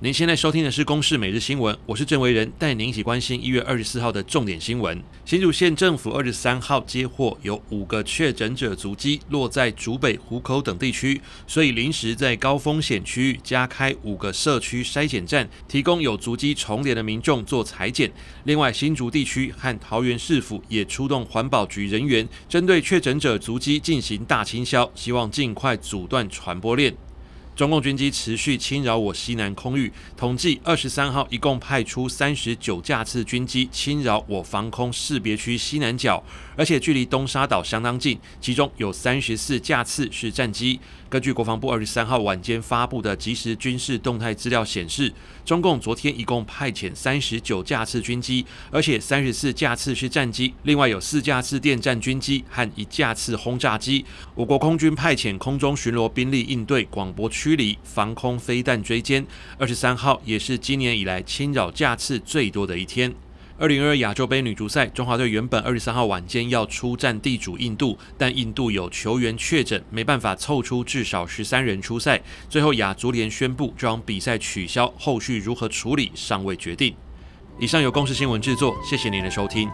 您现在收听的是《公视每日新闻》，我是郑维仁，带您一起关心一月二十四号的重点新闻。新竹县政府二十三号接获有五个确诊者足迹落在竹北、湖口等地区，所以临时在高风险区域加开五个社区筛检站，提供有足迹重叠的民众做裁检。另外，新竹地区和桃园市府也出动环保局人员，针对确诊者足迹进行大清消，希望尽快阻断传播链。中共军机持续侵扰我西南空域，统计二十三号一共派出三十九架次军机侵扰我防空识别区西南角，而且距离东沙岛相当近，其中有三十四架次是战机。根据国防部二十三号晚间发布的即时军事动态资料显示，中共昨天一共派遣三十九架次军机，而且三十四架次是战机，另外有四架次电战军机和一架次轰炸机。我国空军派遣空中巡逻兵力应对广播驱离、防空飞弹追歼。二十三号也是今年以来侵扰架次最多的一天。二零二二亚洲杯女足赛，中华队原本二十三号晚间要出战地主印度，但印度有球员确诊，没办法凑出至少十三人出赛。最后亚足联宣布将比赛取消，后续如何处理尚未决定。以上由公视新闻制作，谢谢您的收听。